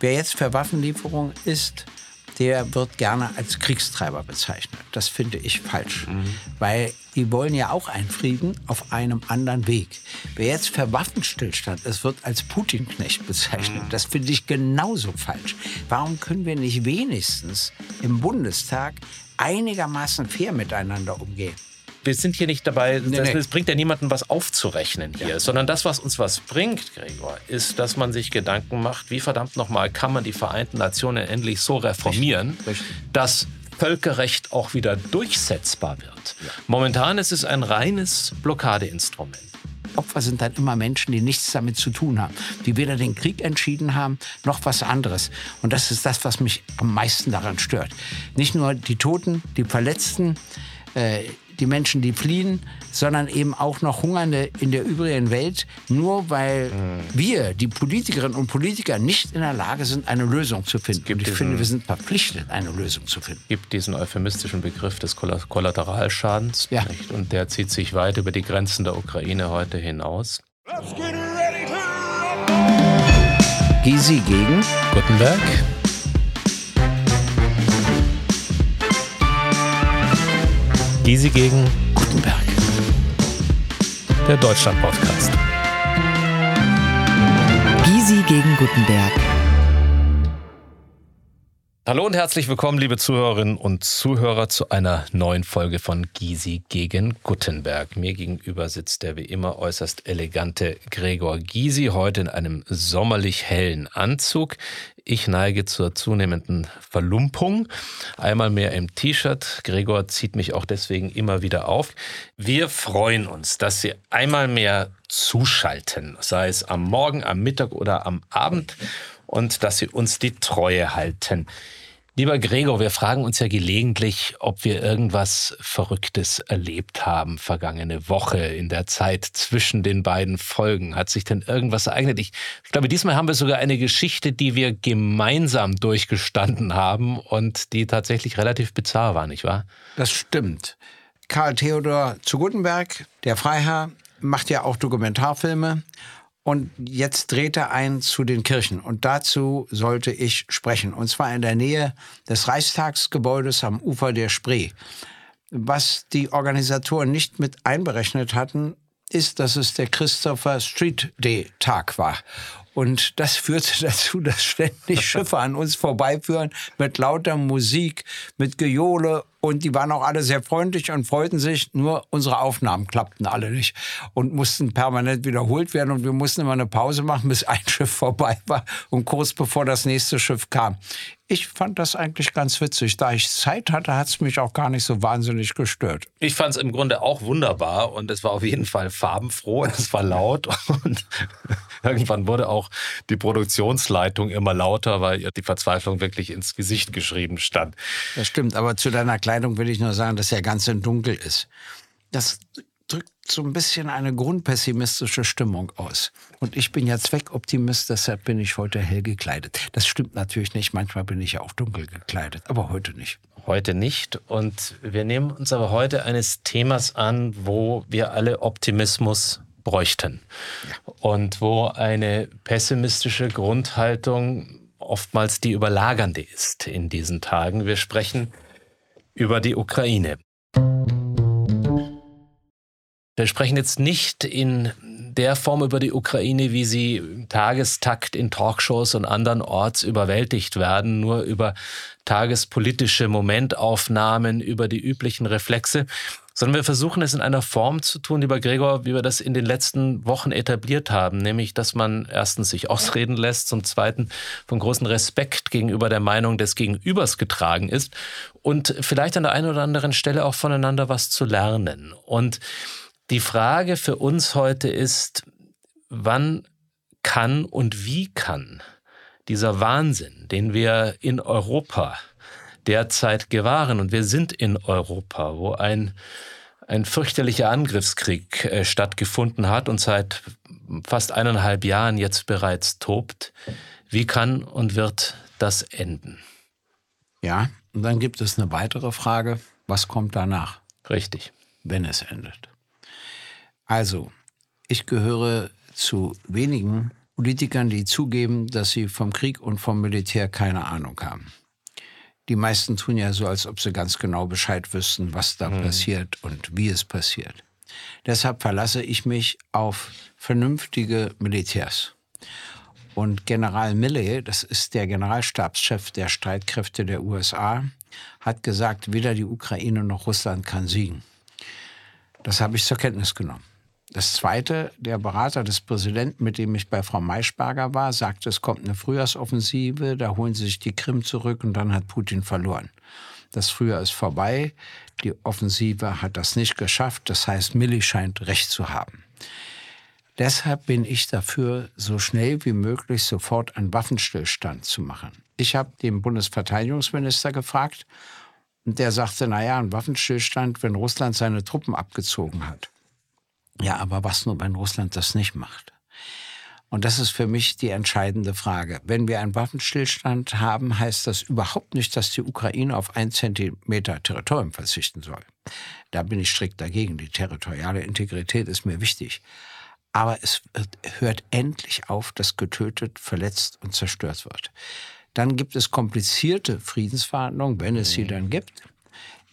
Wer jetzt für Waffenlieferung ist, der wird gerne als Kriegstreiber bezeichnet. Das finde ich falsch, mhm. weil die wollen ja auch einen Frieden auf einem anderen Weg. Wer jetzt für Waffenstillstand ist, wird als Putin-Knecht bezeichnet. Mhm. Das finde ich genauso falsch. Warum können wir nicht wenigstens im Bundestag einigermaßen fair miteinander umgehen? Wir sind hier nicht dabei, nee, das, nee. bringt ja niemandem was aufzurechnen hier, ja. sondern das, was uns was bringt, Gregor, ist, dass man sich Gedanken macht, wie verdammt nochmal kann man die Vereinten Nationen endlich so reformieren, Richtig. Richtig. dass Völkerrecht auch wieder durchsetzbar wird. Ja. Momentan ist es ein reines Blockadeinstrument. Opfer sind dann immer Menschen, die nichts damit zu tun haben, die weder den Krieg entschieden haben, noch was anderes. Und das ist das, was mich am meisten daran stört. Nicht nur die Toten, die Verletzten, äh, die Menschen, die fliehen, sondern eben auch noch Hungernde in der übrigen Welt, nur weil mhm. wir, die Politikerinnen und Politiker, nicht in der Lage sind, eine Lösung zu finden. Und ich finde, wir sind verpflichtet, eine Lösung zu finden. Es gibt diesen euphemistischen Begriff des Kollateralschadens. Ja. Nicht? Und der zieht sich weit über die Grenzen der Ukraine heute hinaus. Gysi gegen Gutenberg. Gysi gegen Gutenberg. Der Deutschland-Podcast. Gysi gegen Gutenberg. Hallo und herzlich willkommen, liebe Zuhörerinnen und Zuhörer, zu einer neuen Folge von Gysi gegen Gutenberg. Mir gegenüber sitzt der wie immer äußerst elegante Gregor Gysi, heute in einem sommerlich hellen Anzug. Ich neige zur zunehmenden Verlumpung. Einmal mehr im T-Shirt. Gregor zieht mich auch deswegen immer wieder auf. Wir freuen uns, dass Sie einmal mehr zuschalten, sei es am Morgen, am Mittag oder am Abend und dass Sie uns die Treue halten. Lieber Gregor, wir fragen uns ja gelegentlich, ob wir irgendwas Verrücktes erlebt haben vergangene Woche in der Zeit zwischen den beiden Folgen. Hat sich denn irgendwas ereignet? Ich, ich glaube, diesmal haben wir sogar eine Geschichte, die wir gemeinsam durchgestanden haben und die tatsächlich relativ bizarr war, nicht wahr? Das stimmt. Karl Theodor zu Gutenberg, der Freiherr, macht ja auch Dokumentarfilme und jetzt dreht er ein zu den Kirchen. Und dazu sollte ich sprechen. Und zwar in der Nähe des Reichstagsgebäudes am Ufer der Spree. Was die Organisatoren nicht mit einberechnet hatten, ist, dass es der Christopher Street Day Tag war. Und das führte dazu, dass ständig Schiffe an uns vorbeiführen mit lauter Musik, mit Gejohle und die waren auch alle sehr freundlich und freuten sich. Nur unsere Aufnahmen klappten alle nicht und mussten permanent wiederholt werden. Und wir mussten immer eine Pause machen, bis ein Schiff vorbei war und kurz bevor das nächste Schiff kam. Ich fand das eigentlich ganz witzig. Da ich Zeit hatte, hat es mich auch gar nicht so wahnsinnig gestört. Ich fand es im Grunde auch wunderbar und es war auf jeden Fall farbenfroh, es war laut und irgendwann wurde auch die Produktionsleitung immer lauter, weil ihr die Verzweiflung wirklich ins Gesicht geschrieben stand. Das stimmt, aber zu deiner Kleidung will ich nur sagen, dass er ganz in dunkel ist. Das so ein bisschen eine grundpessimistische Stimmung aus. Und ich bin ja Zweckoptimist, deshalb bin ich heute hell gekleidet. Das stimmt natürlich nicht. Manchmal bin ich ja auch dunkel gekleidet, aber heute nicht. Heute nicht. Und wir nehmen uns aber heute eines Themas an, wo wir alle Optimismus bräuchten. Ja. Und wo eine pessimistische Grundhaltung oftmals die überlagernde ist in diesen Tagen. Wir sprechen über die Ukraine. Wir sprechen jetzt nicht in der Form über die Ukraine, wie sie im Tagestakt in Talkshows und anderen Orts überwältigt werden, nur über tagespolitische Momentaufnahmen, über die üblichen Reflexe, sondern wir versuchen es in einer Form zu tun, lieber Gregor, wie wir das in den letzten Wochen etabliert haben, nämlich, dass man erstens sich ausreden lässt, zum Zweiten von großem Respekt gegenüber der Meinung des Gegenübers getragen ist und vielleicht an der einen oder anderen Stelle auch voneinander was zu lernen. Und die Frage für uns heute ist, wann kann und wie kann dieser Wahnsinn, den wir in Europa derzeit gewahren, und wir sind in Europa, wo ein, ein fürchterlicher Angriffskrieg äh, stattgefunden hat und seit fast eineinhalb Jahren jetzt bereits tobt, wie kann und wird das enden? Ja, und dann gibt es eine weitere Frage, was kommt danach? Richtig. Wenn es endet. Also, ich gehöre zu wenigen, Politikern, die zugeben, dass sie vom Krieg und vom Militär keine Ahnung haben. Die meisten tun ja so, als ob sie ganz genau Bescheid wüssten, was da mhm. passiert und wie es passiert. Deshalb verlasse ich mich auf vernünftige Militärs. Und General Milley, das ist der Generalstabschef der Streitkräfte der USA, hat gesagt, weder die Ukraine noch Russland kann siegen. Das habe ich zur Kenntnis genommen. Das Zweite, der Berater des Präsidenten, mit dem ich bei Frau Maischberger war, sagte, es kommt eine Frühjahrsoffensive, da holen sie sich die Krim zurück und dann hat Putin verloren. Das Frühjahr ist vorbei, die Offensive hat das nicht geschafft, das heißt, Milli scheint recht zu haben. Deshalb bin ich dafür, so schnell wie möglich sofort einen Waffenstillstand zu machen. Ich habe den Bundesverteidigungsminister gefragt und der sagte, naja, ein Waffenstillstand, wenn Russland seine Truppen abgezogen hat. Ja, aber was nur, wenn Russland das nicht macht? Und das ist für mich die entscheidende Frage. Wenn wir einen Waffenstillstand haben, heißt das überhaupt nicht, dass die Ukraine auf ein Zentimeter Territorium verzichten soll. Da bin ich strikt dagegen. Die territoriale Integrität ist mir wichtig. Aber es hört endlich auf, dass getötet, verletzt und zerstört wird. Dann gibt es komplizierte Friedensverhandlungen, wenn es sie mhm. dann gibt.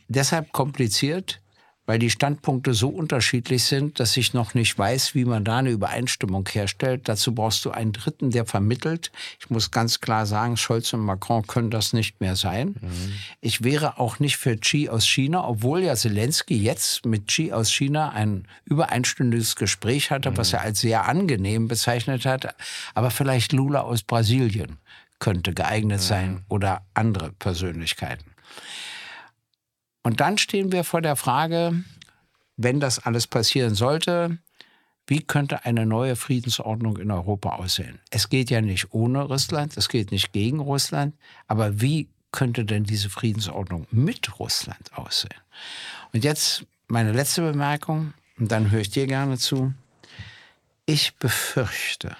Deshalb kompliziert, weil die Standpunkte so unterschiedlich sind, dass ich noch nicht weiß, wie man da eine Übereinstimmung herstellt. Dazu brauchst du einen Dritten, der vermittelt. Ich muss ganz klar sagen, Scholz und Macron können das nicht mehr sein. Mhm. Ich wäre auch nicht für Xi aus China, obwohl ja Zelensky jetzt mit Xi aus China ein übereinstündiges Gespräch hatte, mhm. was er als sehr angenehm bezeichnet hat. Aber vielleicht Lula aus Brasilien könnte geeignet mhm. sein oder andere Persönlichkeiten. Und dann stehen wir vor der Frage, wenn das alles passieren sollte, wie könnte eine neue Friedensordnung in Europa aussehen? Es geht ja nicht ohne Russland, es geht nicht gegen Russland, aber wie könnte denn diese Friedensordnung mit Russland aussehen? Und jetzt meine letzte Bemerkung, und dann höre ich dir gerne zu. Ich befürchte,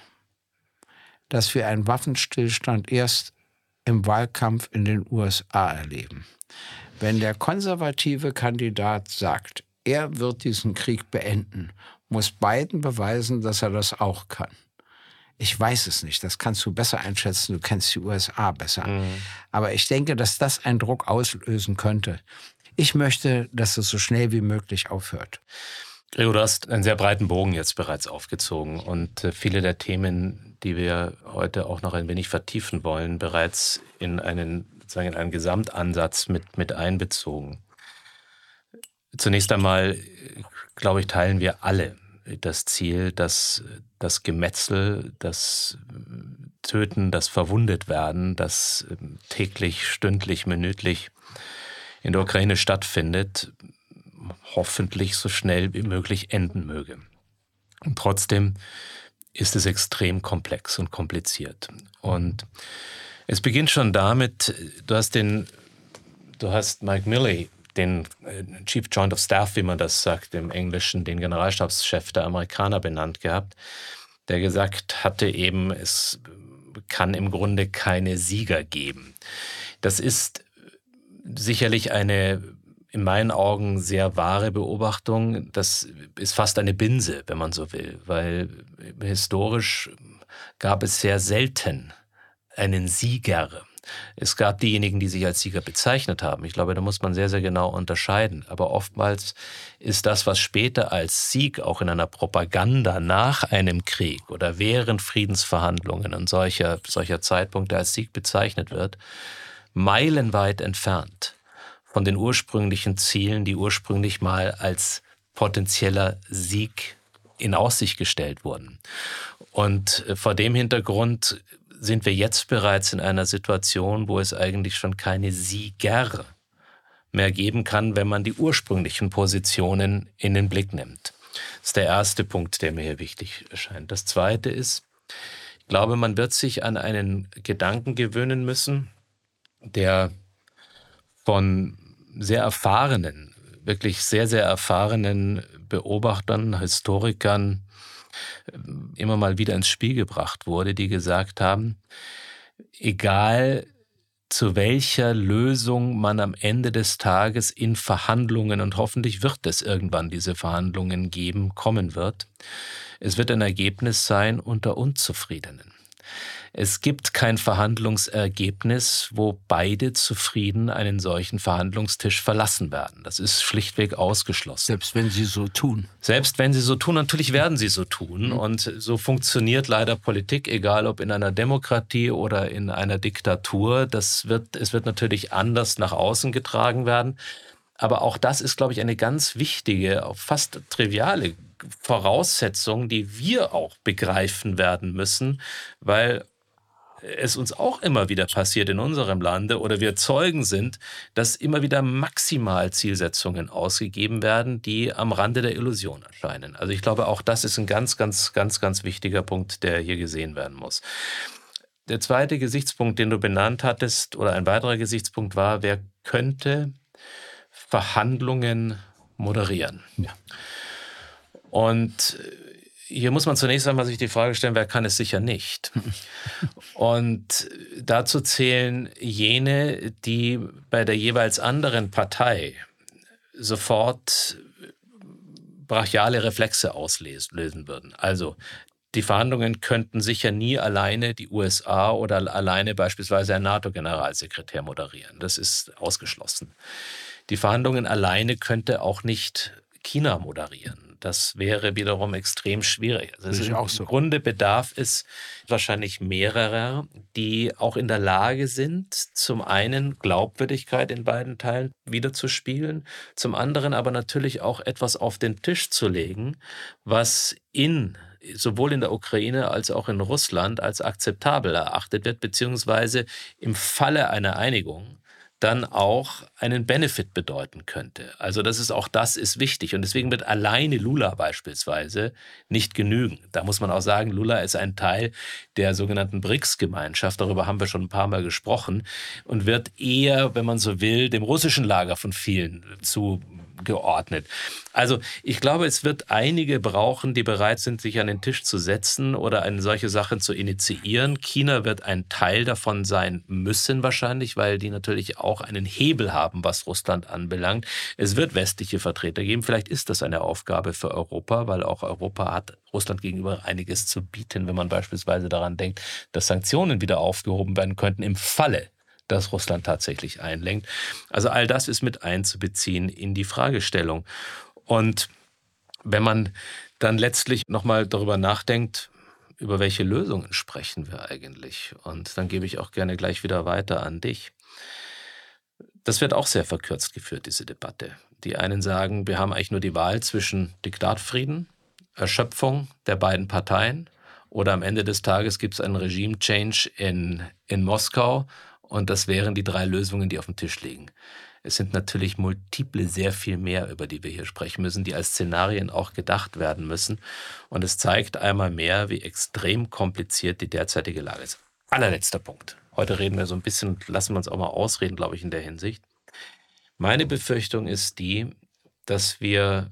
dass wir einen Waffenstillstand erst im Wahlkampf in den USA erleben. Wenn der konservative Kandidat sagt, er wird diesen Krieg beenden, muss Biden beweisen, dass er das auch kann. Ich weiß es nicht, das kannst du besser einschätzen, du kennst die USA besser. Mhm. Aber ich denke, dass das einen Druck auslösen könnte. Ich möchte, dass es so schnell wie möglich aufhört. Gregor, du hast einen sehr breiten Bogen jetzt bereits aufgezogen und äh, viele der Themen, die wir heute auch noch ein wenig vertiefen wollen, bereits in einen sozusagen in einen Gesamtansatz mit, mit einbezogen. Zunächst einmal, glaube ich, teilen wir alle das Ziel, dass das Gemetzel, das Töten, das Verwundetwerden, das täglich, stündlich, minütlich in der Ukraine stattfindet, hoffentlich so schnell wie möglich enden möge. Und trotzdem ist es extrem komplex und kompliziert. Und es beginnt schon damit, du hast den, du hast Mike Milley, den äh, Chief Joint of Staff, wie man das sagt im Englischen, den Generalstabschef der Amerikaner benannt gehabt, der gesagt hatte eben, es kann im Grunde keine Sieger geben. Das ist sicherlich eine in meinen Augen sehr wahre Beobachtung. Das ist fast eine Binse, wenn man so will, weil historisch gab es sehr selten einen Sieger. Es gab diejenigen, die sich als Sieger bezeichnet haben. Ich glaube, da muss man sehr, sehr genau unterscheiden. Aber oftmals ist das, was später als Sieg auch in einer Propaganda nach einem Krieg oder während Friedensverhandlungen und solcher, solcher Zeitpunkte als Sieg bezeichnet wird, meilenweit entfernt von den ursprünglichen Zielen, die ursprünglich mal als potenzieller Sieg in Aussicht gestellt wurden. Und vor dem Hintergrund sind wir jetzt bereits in einer Situation, wo es eigentlich schon keine Sieger mehr geben kann, wenn man die ursprünglichen Positionen in den Blick nimmt. Das ist der erste Punkt, der mir hier wichtig erscheint. Das zweite ist, ich glaube, man wird sich an einen Gedanken gewöhnen müssen, der von sehr erfahrenen, wirklich sehr, sehr erfahrenen Beobachtern, Historikern, immer mal wieder ins Spiel gebracht wurde, die gesagt haben, egal zu welcher Lösung man am Ende des Tages in Verhandlungen, und hoffentlich wird es irgendwann diese Verhandlungen geben, kommen wird. Es wird ein Ergebnis sein unter Unzufriedenen. Es gibt kein Verhandlungsergebnis, wo beide zufrieden einen solchen Verhandlungstisch verlassen werden. Das ist schlichtweg ausgeschlossen. Selbst wenn sie so tun. Selbst wenn sie so tun, natürlich werden sie so tun. Mhm. Und so funktioniert leider Politik, egal ob in einer Demokratie oder in einer Diktatur. Das wird, es wird natürlich anders nach außen getragen werden. Aber auch das ist, glaube ich, eine ganz wichtige, fast triviale Voraussetzung, die wir auch begreifen werden müssen, weil es uns auch immer wieder passiert in unserem Lande oder wir Zeugen sind, dass immer wieder Maximalzielsetzungen ausgegeben werden, die am Rande der Illusion erscheinen. Also ich glaube, auch das ist ein ganz, ganz, ganz, ganz wichtiger Punkt, der hier gesehen werden muss. Der zweite Gesichtspunkt, den du benannt hattest, oder ein weiterer Gesichtspunkt war, wer könnte Verhandlungen moderieren? Ja. Und hier muss man zunächst einmal sich die Frage stellen, wer kann es sicher nicht? Und dazu zählen jene, die bei der jeweils anderen Partei sofort brachiale Reflexe auslösen würden. Also die Verhandlungen könnten sicher nie alleine die USA oder alleine beispielsweise ein NATO-Generalsekretär moderieren. Das ist ausgeschlossen. Die Verhandlungen alleine könnte auch nicht China moderieren. Das wäre wiederum extrem schwierig. Also ist auch so. Im Grunde bedarf es wahrscheinlich mehrerer, die auch in der Lage sind, zum einen Glaubwürdigkeit in beiden Teilen wiederzuspiegeln, zum anderen aber natürlich auch etwas auf den Tisch zu legen, was in sowohl in der Ukraine als auch in Russland als akzeptabel erachtet wird, beziehungsweise im Falle einer Einigung dann auch einen Benefit bedeuten könnte. Also das ist auch das ist wichtig und deswegen wird alleine Lula beispielsweise nicht genügen. Da muss man auch sagen, Lula ist ein Teil der sogenannten BRICS-Gemeinschaft. Darüber haben wir schon ein paar Mal gesprochen und wird eher, wenn man so will, dem russischen Lager von vielen zu geordnet. Also ich glaube, es wird einige brauchen, die bereit sind, sich an den Tisch zu setzen oder eine solche Sachen zu initiieren. China wird ein Teil davon sein müssen wahrscheinlich, weil die natürlich auch einen Hebel haben, was Russland anbelangt. Es wird westliche Vertreter geben. Vielleicht ist das eine Aufgabe für Europa, weil auch Europa hat Russland gegenüber einiges zu bieten, wenn man beispielsweise daran denkt, dass Sanktionen wieder aufgehoben werden könnten im Falle dass Russland tatsächlich einlenkt. Also all das ist mit einzubeziehen in die Fragestellung. Und wenn man dann letztlich nochmal darüber nachdenkt, über welche Lösungen sprechen wir eigentlich? Und dann gebe ich auch gerne gleich wieder weiter an dich. Das wird auch sehr verkürzt geführt, diese Debatte. Die einen sagen, wir haben eigentlich nur die Wahl zwischen Diktatfrieden, Erschöpfung der beiden Parteien oder am Ende des Tages gibt es einen Regime-Change in, in Moskau und das wären die drei Lösungen, die auf dem Tisch liegen. Es sind natürlich multiple, sehr viel mehr, über die wir hier sprechen müssen, die als Szenarien auch gedacht werden müssen. Und es zeigt einmal mehr, wie extrem kompliziert die derzeitige Lage ist. Allerletzter Punkt. Heute reden wir so ein bisschen, lassen wir uns auch mal ausreden, glaube ich, in der Hinsicht. Meine Befürchtung ist die, dass wir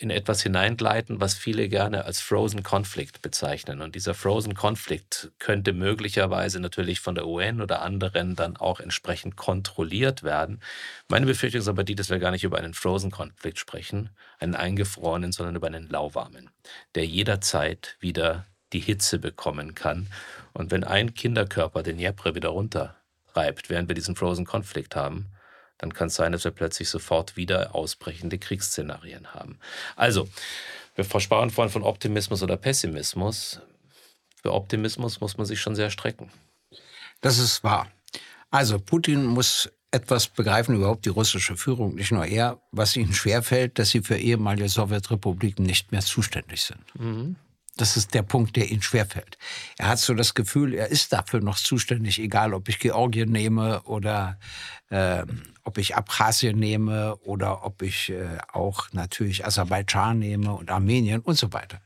in etwas hineingleiten, was viele gerne als Frozen Conflict bezeichnen. Und dieser Frozen Conflict könnte möglicherweise natürlich von der UN oder anderen dann auch entsprechend kontrolliert werden. Meine Befürchtung ist aber die, dass wir gar nicht über einen Frozen Conflict sprechen, einen eingefrorenen, sondern über einen lauwarmen, der jederzeit wieder die Hitze bekommen kann. Und wenn ein Kinderkörper den Jepre wieder runtertreibt, während wir diesen Frozen Conflict haben, dann kann es sein, dass wir plötzlich sofort wieder ausbrechende Kriegsszenarien haben. Also, wir versprachen vorhin von Optimismus oder Pessimismus. Für Optimismus muss man sich schon sehr strecken. Das ist wahr. Also, Putin muss etwas begreifen, überhaupt die russische Führung, nicht nur er, was ihnen schwerfällt, dass sie für ehemalige Sowjetrepubliken nicht mehr zuständig sind. Mhm. Das ist der Punkt, der ihm schwerfällt. Er hat so das Gefühl, er ist dafür noch zuständig, egal ob ich Georgien nehme oder äh, ob ich Abkhazien nehme oder ob ich äh, auch natürlich Aserbaidschan nehme und Armenien und so weiter.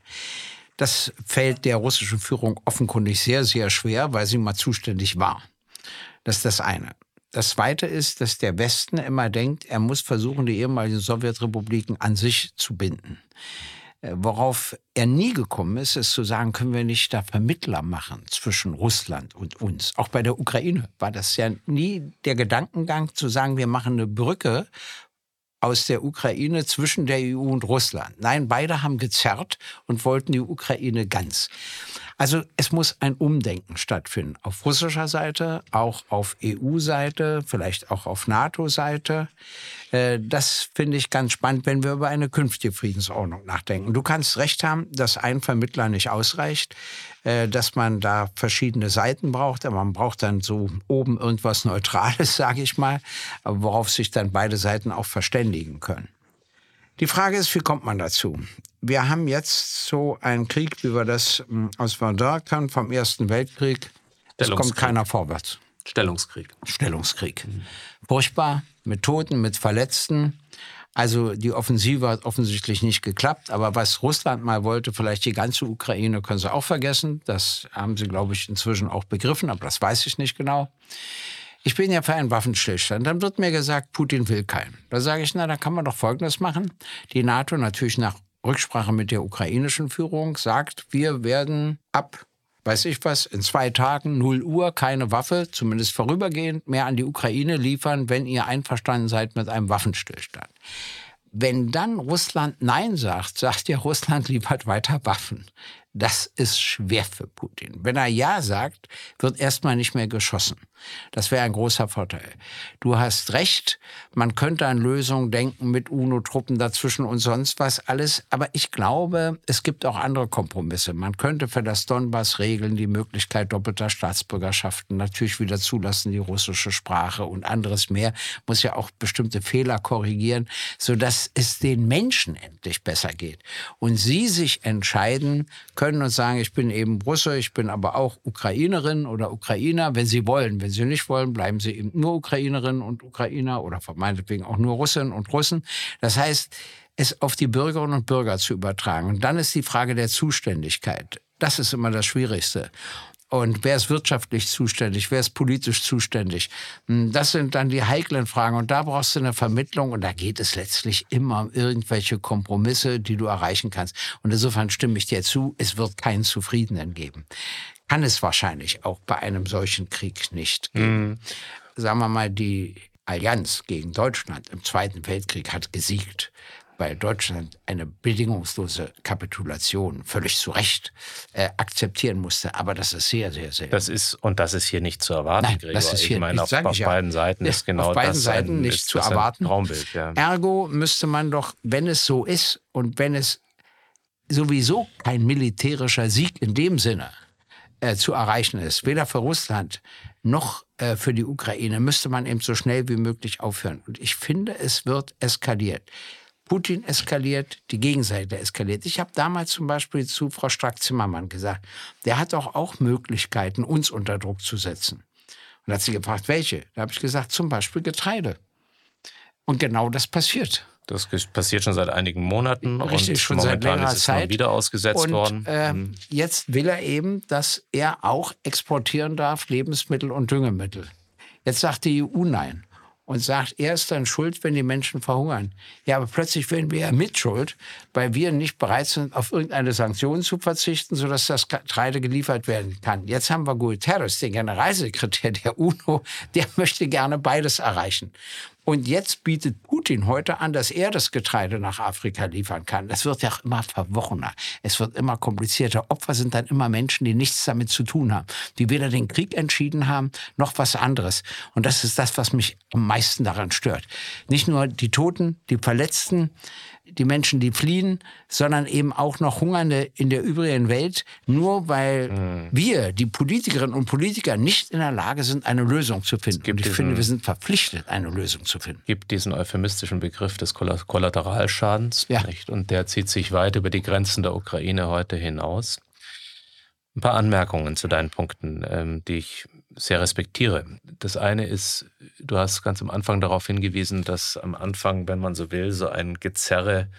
Das fällt der russischen Führung offenkundig sehr, sehr schwer, weil sie mal zuständig war. Das ist das eine. Das Zweite ist, dass der Westen immer denkt, er muss versuchen, die ehemaligen Sowjetrepubliken an sich zu binden. Äh, worauf er nie gekommen ist, ist zu sagen, können wir nicht da Vermittler machen zwischen Russland und uns. Auch bei der Ukraine war das ja nie der Gedankengang zu sagen, wir machen eine Brücke aus der Ukraine zwischen der EU und Russland. Nein, beide haben gezerrt und wollten die Ukraine ganz. Also es muss ein Umdenken stattfinden. Auf russischer Seite, auch auf EU-Seite, vielleicht auch auf NATO-Seite. Äh, das finde ich ganz spannend, wenn wir über eine künftige Friedensordnung nachdenken. Du kannst recht haben, dass ein Vermittler nicht ausreicht, äh, dass man da verschiedene Seiten braucht, aber man braucht dann so oben irgendwas Neutrales, sage ich mal, worauf sich dann beide Seiten auch verständigen können. Die Frage ist, wie kommt man dazu? Wir haben jetzt so einen Krieg, wie wir das hm, aus Verdun können, vom Ersten Weltkrieg. Es kommt keiner vorwärts. Stellungskrieg. Stellungskrieg. Mhm. Furchtbar, mit Toten, mit Verletzten. Also die Offensive hat offensichtlich nicht geklappt. Aber was Russland mal wollte, vielleicht die ganze Ukraine, können sie auch vergessen. Das haben sie, glaube ich, inzwischen auch begriffen, aber das weiß ich nicht genau ich bin ja für einen Waffenstillstand. Dann wird mir gesagt, Putin will keinen. Da sage ich, na, dann kann man doch Folgendes machen. Die NATO natürlich nach Rücksprache mit der ukrainischen Führung sagt, wir werden ab, weiß ich was, in zwei Tagen 0 Uhr keine Waffe, zumindest vorübergehend, mehr an die Ukraine liefern, wenn ihr einverstanden seid mit einem Waffenstillstand. Wenn dann Russland Nein sagt, sagt ja Russland liefert weiter Waffen. Das ist schwer für Putin. Wenn er Ja sagt, wird erstmal nicht mehr geschossen. Das wäre ein großer Vorteil. Du hast recht, man könnte an Lösungen denken mit UNO-Truppen dazwischen und sonst was alles. Aber ich glaube, es gibt auch andere Kompromisse. Man könnte für das Donbass regeln, die Möglichkeit doppelter Staatsbürgerschaften, natürlich wieder zulassen, die russische Sprache und anderes mehr. Muss ja auch bestimmte Fehler korrigieren, sodass es den Menschen endlich besser geht. Und sie sich entscheiden können, können und sagen, ich bin eben Russe, ich bin aber auch Ukrainerin oder Ukrainer, wenn sie wollen. Wenn sie nicht wollen, bleiben sie eben nur Ukrainerinnen und Ukrainer oder meinetwegen auch nur Russinnen und Russen. Das heißt, es auf die Bürgerinnen und Bürger zu übertragen. Und dann ist die Frage der Zuständigkeit. Das ist immer das Schwierigste. Und wer ist wirtschaftlich zuständig? Wer ist politisch zuständig? Hm, das sind dann die heiklen Fragen. Und da brauchst du eine Vermittlung. Und da geht es letztlich immer um irgendwelche Kompromisse, die du erreichen kannst. Und insofern stimme ich dir zu, es wird keinen Zufriedenen geben. Kann es wahrscheinlich auch bei einem solchen Krieg nicht geben. Mhm. Sagen wir mal, die Allianz gegen Deutschland im Zweiten Weltkrieg hat gesiegt weil Deutschland eine bedingungslose Kapitulation völlig zu Recht äh, akzeptieren musste. Aber das ist sehr, sehr selten. Das ist, und das ist hier nicht zu erwarten, Nein, Gregor. Das ist hier, ich meine, auf, auf ja. beiden Seiten ist genau auf beiden das Seiten ein, nicht zu erwarten. Traumbild, ja. Ergo müsste man doch, wenn es so ist und wenn es sowieso kein militärischer Sieg in dem Sinne äh, zu erreichen ist, weder für Russland noch äh, für die Ukraine, müsste man eben so schnell wie möglich aufhören. Und ich finde, es wird eskaliert. Putin eskaliert, die Gegenseite eskaliert. Ich habe damals zum Beispiel zu Frau Strack-Zimmermann gesagt, der hat doch auch Möglichkeiten, uns unter Druck zu setzen. Und hat sie gefragt, welche? Da habe ich gesagt, zum Beispiel Getreide. Und genau das passiert. Das passiert schon seit einigen Monaten Richtig, und schon momentan seit längerer ist es Zeit. wieder ausgesetzt und, worden. Äh, mhm. Jetzt will er eben, dass er auch exportieren darf, Lebensmittel und Düngemittel. Jetzt sagt die EU nein und sagt, er ist dann schuld, wenn die Menschen verhungern. Ja, aber plötzlich werden wir ja mitschuld, weil wir nicht bereit sind, auf irgendeine Sanktion zu verzichten, sodass das Getreide geliefert werden kann. Jetzt haben wir Guterres, den Generalsekretär der UNO, der möchte gerne beides erreichen. Und jetzt bietet Putin heute an, dass er das Getreide nach Afrika liefern kann. Das wird ja auch immer verworrener. Es wird immer komplizierter. Opfer sind dann immer Menschen, die nichts damit zu tun haben, die weder den Krieg entschieden haben, noch was anderes. Und das ist das, was mich am meisten daran stört. Nicht nur die Toten, die Verletzten, die Menschen, die fliehen, sondern eben auch noch Hungernde in der übrigen Welt, nur weil mhm. wir, die Politikerinnen und Politiker, nicht in der Lage sind, eine Lösung zu finden. Und ich finde, wir sind verpflichtet, eine Lösung zu finden. Es gibt diesen euphemistischen Begriff des Kollateralschadens. Ja. Nicht? Und der zieht sich weit über die Grenzen der Ukraine heute hinaus. Ein paar Anmerkungen zu deinen Punkten, ähm, die ich sehr respektiere. Das eine ist, du hast ganz am Anfang darauf hingewiesen, dass am Anfang, wenn man so will, so ein Gezerre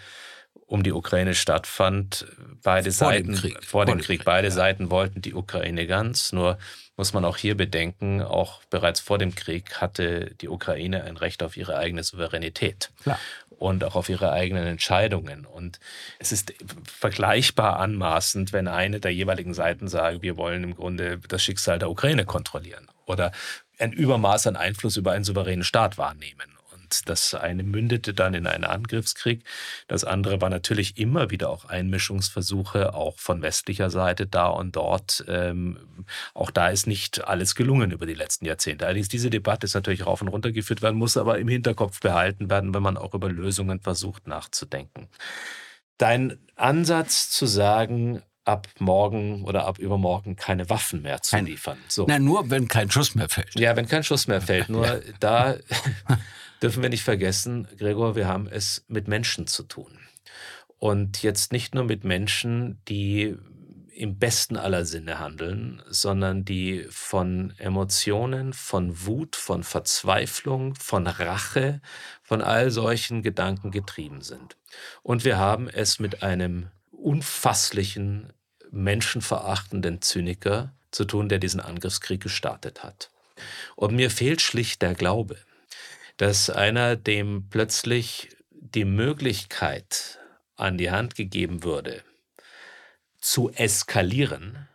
um die Ukraine stattfand. Beide vor Seiten, dem Krieg. vor dem Krieg, beide ja. Seiten wollten die Ukraine ganz. Nur muss man auch hier bedenken, auch bereits vor dem Krieg hatte die Ukraine ein Recht auf ihre eigene Souveränität. Klar. Und auch auf ihre eigenen Entscheidungen. Und es ist vergleichbar anmaßend, wenn eine der jeweiligen Seiten sagt, wir wollen im Grunde das Schicksal der Ukraine kontrollieren oder ein Übermaß an Einfluss über einen souveränen Staat wahrnehmen. Und das eine mündete dann in einen Angriffskrieg. Das andere war natürlich immer wieder auch Einmischungsversuche, auch von westlicher Seite da und dort. Ähm, auch da ist nicht alles gelungen über die letzten Jahrzehnte. Allerdings diese Debatte ist natürlich rauf und runter geführt werden, muss aber im Hinterkopf behalten werden, wenn man auch über Lösungen versucht nachzudenken. Dein Ansatz zu sagen, ab morgen oder ab übermorgen keine Waffen mehr zu liefern. So. Na, nur wenn kein Schuss mehr fällt. Ja, wenn kein Schuss mehr fällt. Nur ja. da dürfen wir nicht vergessen, Gregor, wir haben es mit Menschen zu tun. Und jetzt nicht nur mit Menschen, die im besten aller Sinne handeln, sondern die von Emotionen, von Wut, von Verzweiflung, von Rache, von all solchen Gedanken getrieben sind. Und wir haben es mit einem unfasslichen, menschenverachtenden Zyniker zu tun, der diesen Angriffskrieg gestartet hat. Und mir fehlt schlicht der Glaube dass einer, dem plötzlich die Möglichkeit an die Hand gegeben würde, zu eskalieren,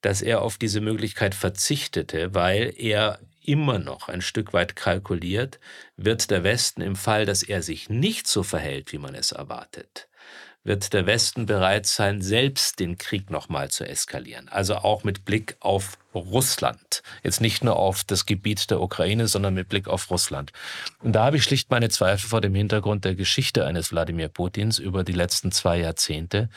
dass er auf diese Möglichkeit verzichtete, weil er immer noch ein Stück weit kalkuliert, wird der Westen im Fall, dass er sich nicht so verhält, wie man es erwartet, wird der Westen bereit sein, selbst den Krieg nochmal zu eskalieren. Also auch mit Blick auf Russland. Jetzt nicht nur auf das Gebiet der Ukraine, sondern mit Blick auf Russland. Und da habe ich schlicht meine Zweifel vor dem Hintergrund der Geschichte eines Wladimir Putins über die letzten zwei Jahrzehnte,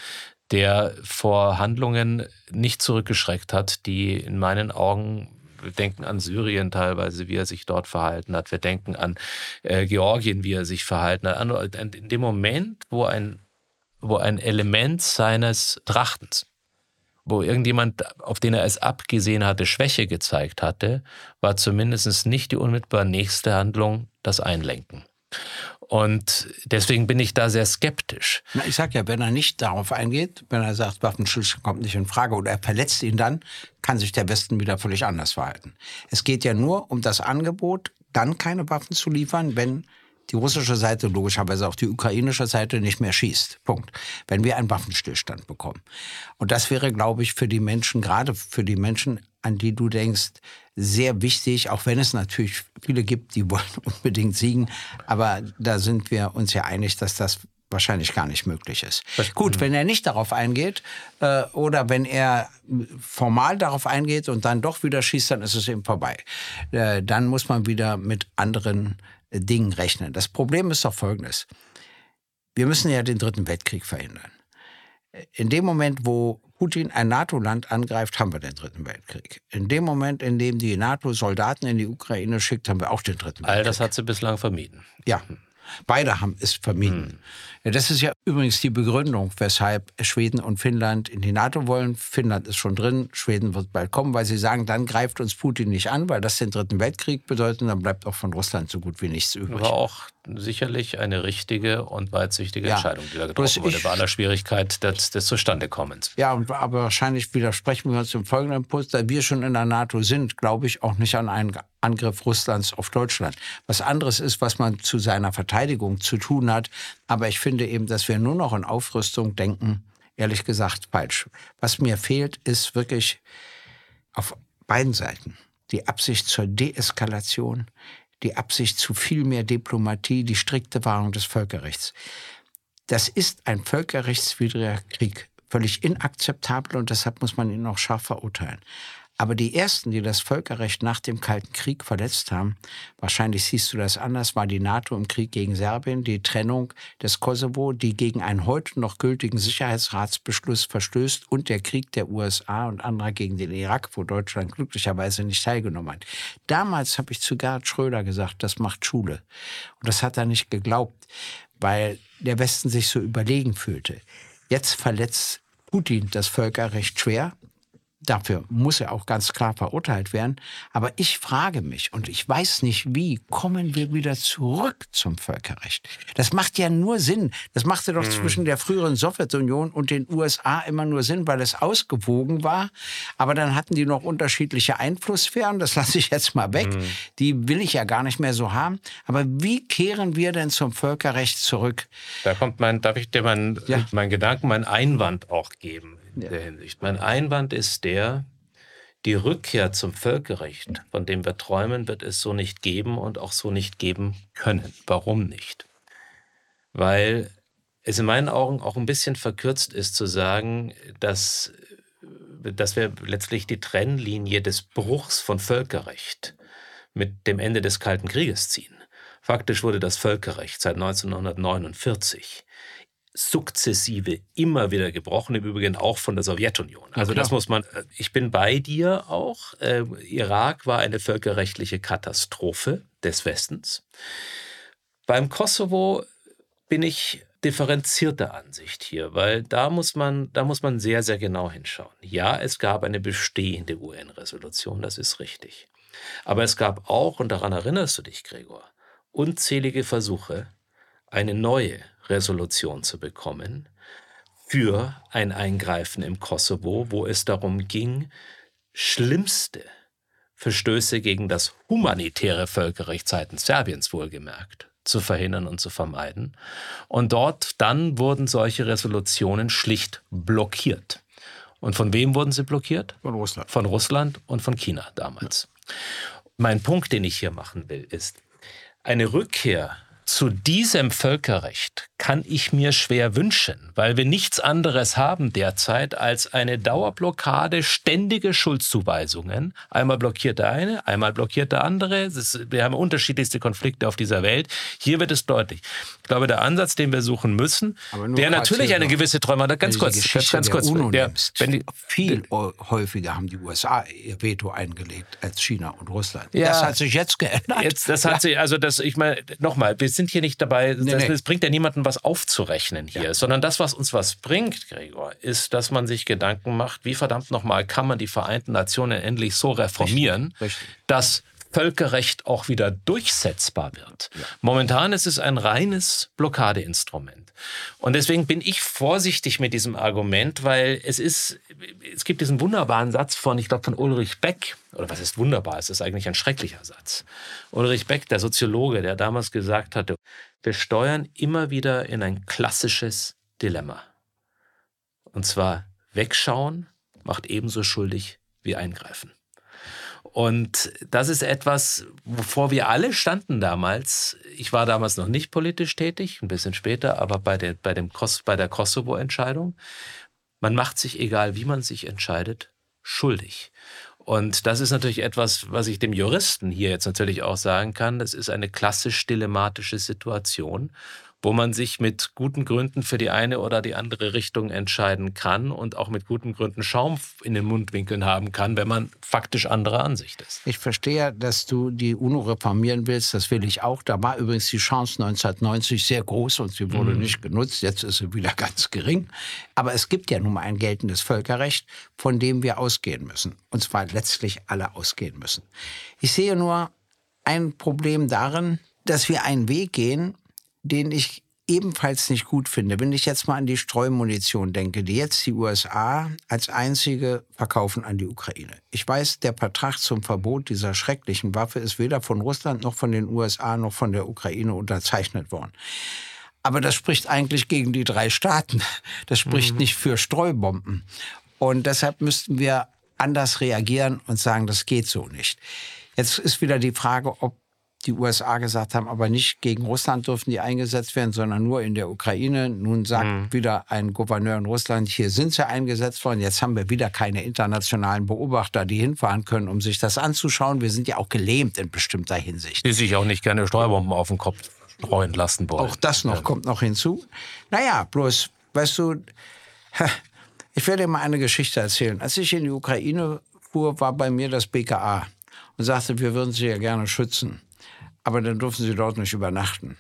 der vor Handlungen nicht zurückgeschreckt hat, die in meinen Augen wir denken an Syrien teilweise, wie er sich dort verhalten hat. Wir denken an äh, Georgien, wie er sich verhalten hat. In dem Moment, wo ein wo ein Element seines Trachtens, wo irgendjemand, auf den er es abgesehen hatte, Schwäche gezeigt hatte, war zumindest nicht die unmittelbar nächste Handlung das Einlenken. Und deswegen bin ich da sehr skeptisch. Na, ich sage ja, wenn er nicht darauf eingeht, wenn er sagt, Waffenstillstand kommt nicht in Frage oder er verletzt ihn dann, kann sich der Westen wieder völlig anders verhalten. Es geht ja nur um das Angebot, dann keine Waffen zu liefern, wenn die russische Seite, logischerweise auch die ukrainische Seite nicht mehr schießt. Punkt. Wenn wir einen Waffenstillstand bekommen. Und das wäre, glaube ich, für die Menschen, gerade für die Menschen, an die du denkst, sehr wichtig, auch wenn es natürlich viele gibt, die wollen unbedingt siegen. Aber da sind wir uns ja einig, dass das wahrscheinlich gar nicht möglich ist. Gut, wenn er nicht darauf eingeht äh, oder wenn er formal darauf eingeht und dann doch wieder schießt, dann ist es eben vorbei. Äh, dann muss man wieder mit anderen Dingen rechnen. Das Problem ist doch folgendes. Wir müssen ja den Dritten Weltkrieg verhindern. In dem Moment, wo Putin ein NATO-Land angreift, haben wir den Dritten Weltkrieg. In dem Moment, in dem die NATO Soldaten in die Ukraine schickt, haben wir auch den Dritten Weltkrieg. All das hat sie bislang vermieden. Ja. Beide haben es vermieden. Hm. Das ist ja übrigens die Begründung, weshalb Schweden und Finnland in die NATO wollen. Finnland ist schon drin, Schweden wird bald kommen, weil sie sagen, dann greift uns Putin nicht an, weil das den Dritten Weltkrieg bedeutet, dann bleibt auch von Russland so gut wie nichts übrig. War auch sicherlich eine richtige und weitsichtige ja. Entscheidung, die da getroffen wurde, bei aller Schwierigkeit des, des Zustandekommens. Ja, und, aber wahrscheinlich widersprechen wir uns im folgenden Impuls, da wir schon in der NATO sind, glaube ich auch nicht an einen Angriff Russlands auf Deutschland. Was anderes ist, was man zu seiner Verteidigung zu tun hat. Aber ich finde eben, dass wir nur noch in Aufrüstung denken, ehrlich gesagt falsch. Was mir fehlt, ist wirklich auf beiden Seiten die Absicht zur Deeskalation, die Absicht zu viel mehr Diplomatie, die strikte Wahrung des Völkerrechts. Das ist ein völkerrechtswidriger Krieg, völlig inakzeptabel und deshalb muss man ihn auch scharf verurteilen. Aber die ersten, die das Völkerrecht nach dem Kalten Krieg verletzt haben, wahrscheinlich siehst du das anders, war die NATO im Krieg gegen Serbien, die Trennung des Kosovo, die gegen einen heute noch gültigen Sicherheitsratsbeschluss verstößt und der Krieg der USA und anderer gegen den Irak, wo Deutschland glücklicherweise nicht teilgenommen hat. Damals habe ich zu Gerhard Schröder gesagt, das macht Schule. Und das hat er nicht geglaubt, weil der Westen sich so überlegen fühlte. Jetzt verletzt Putin das Völkerrecht schwer Dafür muss er auch ganz klar verurteilt werden. Aber ich frage mich, und ich weiß nicht wie, kommen wir wieder zurück zum Völkerrecht? Das macht ja nur Sinn. Das machte doch mhm. zwischen der früheren Sowjetunion und den USA immer nur Sinn, weil es ausgewogen war. Aber dann hatten die noch unterschiedliche Einflusssphären. Das lasse ich jetzt mal weg. Mhm. Die will ich ja gar nicht mehr so haben. Aber wie kehren wir denn zum Völkerrecht zurück? Da kommt mein, darf ich dir meinen ja. mein Gedanken, meinen Einwand auch geben? In ja. der Hinsicht. Mein Einwand ist der, die Rückkehr zum Völkerrecht, von dem wir träumen, wird es so nicht geben und auch so nicht geben können. Warum nicht? Weil es in meinen Augen auch ein bisschen verkürzt ist zu sagen, dass, dass wir letztlich die Trennlinie des Bruchs von Völkerrecht mit dem Ende des Kalten Krieges ziehen. Faktisch wurde das Völkerrecht seit 1949 sukzessive immer wieder gebrochen, im Übrigen auch von der Sowjetunion. Also das muss man, äh, ich bin bei dir auch. Äh, Irak war eine völkerrechtliche Katastrophe des Westens. Beim Kosovo bin ich differenzierter Ansicht hier, weil da muss man, da muss man sehr, sehr genau hinschauen. Ja, es gab eine bestehende UN-Resolution, das ist richtig. Aber es gab auch, und daran erinnerst du dich, Gregor, unzählige Versuche, eine neue Resolution zu bekommen für ein Eingreifen im Kosovo, wo es darum ging, schlimmste Verstöße gegen das humanitäre Völkerrecht seitens Serbiens wohlgemerkt zu verhindern und zu vermeiden. Und dort dann wurden solche Resolutionen schlicht blockiert. Und von wem wurden sie blockiert? Von Russland. Von Russland und von China damals. Ja. Mein Punkt, den ich hier machen will, ist, eine Rückkehr zu diesem Völkerrecht kann ich mir schwer wünschen, weil wir nichts anderes haben derzeit als eine Dauerblockade, ständige Schuldzuweisungen. Einmal blockiert der eine, einmal blockiert der andere. Ist, wir haben unterschiedlichste Konflikte auf dieser Welt. Hier wird es deutlich. Ich glaube, der Ansatz, den wir suchen müssen, der natürlich eine gewisse Träume hat. Ganz kurz, ganz, ganz kurz. UNO der, wenn die, viel häufiger haben die USA ihr Veto eingelegt als China und Russland. Ja, das hat sich jetzt geändert. Jetzt, das hat sich, also das, ich meine, nochmal, wir sind hier nicht dabei, nee, das, nee. das bringt ja niemandem was aufzurechnen hier, ja. sondern das, was uns was bringt, Gregor, ist, dass man sich Gedanken macht, wie verdammt nochmal kann man die Vereinten Nationen endlich so reformieren, Richtig. Richtig. dass Völkerrecht auch wieder durchsetzbar wird. Ja. Momentan ist es ein reines Blockadeinstrument. Und deswegen bin ich vorsichtig mit diesem Argument, weil es ist, es gibt diesen wunderbaren Satz von, ich glaube, von Ulrich Beck, oder was ist wunderbar, es ist eigentlich ein schrecklicher Satz. Ulrich Beck, der Soziologe, der damals gesagt hatte, wir steuern immer wieder in ein klassisches Dilemma. Und zwar wegschauen macht ebenso schuldig wie eingreifen. Und das ist etwas, wovor wir alle standen damals. Ich war damals noch nicht politisch tätig, ein bisschen später, aber bei der, bei Kos bei der Kosovo-Entscheidung. Man macht sich, egal wie man sich entscheidet, schuldig. Und das ist natürlich etwas, was ich dem Juristen hier jetzt natürlich auch sagen kann. Das ist eine klassisch dilematische Situation wo man sich mit guten Gründen für die eine oder die andere Richtung entscheiden kann und auch mit guten Gründen Schaum in den Mundwinkeln haben kann, wenn man faktisch anderer Ansicht ist. Ich verstehe, dass du die UNO reformieren willst. Das will ich auch. Da war übrigens die Chance 1990 sehr groß und sie wurde mhm. nicht genutzt. Jetzt ist sie wieder ganz gering. Aber es gibt ja nun mal ein geltendes Völkerrecht, von dem wir ausgehen müssen. Und zwar letztlich alle ausgehen müssen. Ich sehe nur ein Problem darin, dass wir einen Weg gehen, den ich ebenfalls nicht gut finde, wenn ich jetzt mal an die Streumunition denke, die jetzt die USA als einzige verkaufen an die Ukraine. Ich weiß, der Vertrag zum Verbot dieser schrecklichen Waffe ist weder von Russland noch von den USA noch von der Ukraine unterzeichnet worden. Aber das spricht eigentlich gegen die drei Staaten. Das spricht mhm. nicht für Streubomben. Und deshalb müssten wir anders reagieren und sagen, das geht so nicht. Jetzt ist wieder die Frage, ob die USA gesagt haben, aber nicht gegen Russland dürfen die eingesetzt werden, sondern nur in der Ukraine. Nun sagt mhm. wieder ein Gouverneur in Russland, hier sind sie eingesetzt worden. Jetzt haben wir wieder keine internationalen Beobachter, die hinfahren können, um sich das anzuschauen. Wir sind ja auch gelähmt in bestimmter Hinsicht. Die sich auch nicht gerne Steuerbomben auf den Kopf streuen lassen wollen. Auch das noch ja. kommt noch hinzu. Naja, bloß, weißt du, ich werde dir mal eine Geschichte erzählen. Als ich in die Ukraine fuhr, war bei mir das BKA und sagte, wir würden sie ja gerne schützen aber dann durften sie dort nicht übernachten.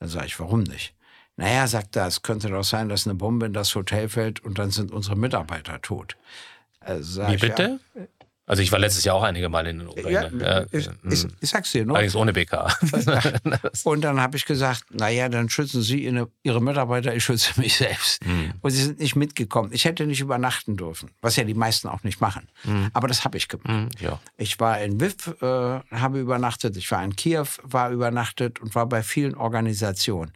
Dann sage ich, warum nicht? Naja, sagt er, es könnte doch sein, dass eine Bombe in das Hotel fällt und dann sind unsere Mitarbeiter tot. Wie bitte? Ja, also ich war letztes Jahr auch einige Mal in den Ukraine. Ja, ich, ich, ich, sag's dir nur. Allerdings ohne BK. und dann habe ich gesagt, naja, dann schützen Sie Ihre Mitarbeiter, ich schütze mich selbst. Mhm. Und sie sind nicht mitgekommen. Ich hätte nicht übernachten dürfen, was ja die meisten auch nicht machen. Mhm. Aber das habe ich gemacht. Mhm, ja. Ich war in Wiv, äh, habe übernachtet, ich war in Kiew, war übernachtet und war bei vielen Organisationen.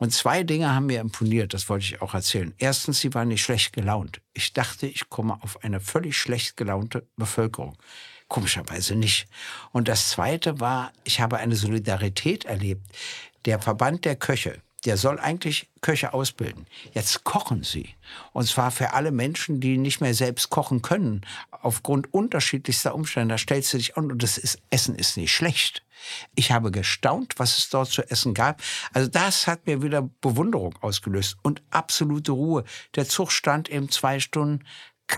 Und zwei Dinge haben mir imponiert, das wollte ich auch erzählen. Erstens, sie waren nicht schlecht gelaunt. Ich dachte, ich komme auf eine völlig schlecht gelaunte Bevölkerung. Komischerweise nicht. Und das Zweite war, ich habe eine Solidarität erlebt. Der Verband der Köche, der soll eigentlich Köche ausbilden. Jetzt kochen sie. Und zwar für alle Menschen, die nicht mehr selbst kochen können. Aufgrund unterschiedlichster Umstände. Da stellst du dich an und das ist, Essen ist nicht schlecht. Ich habe gestaunt, was es dort zu essen gab. Also das hat mir wieder Bewunderung ausgelöst und absolute Ruhe. Der Zug stand eben zwei Stunden.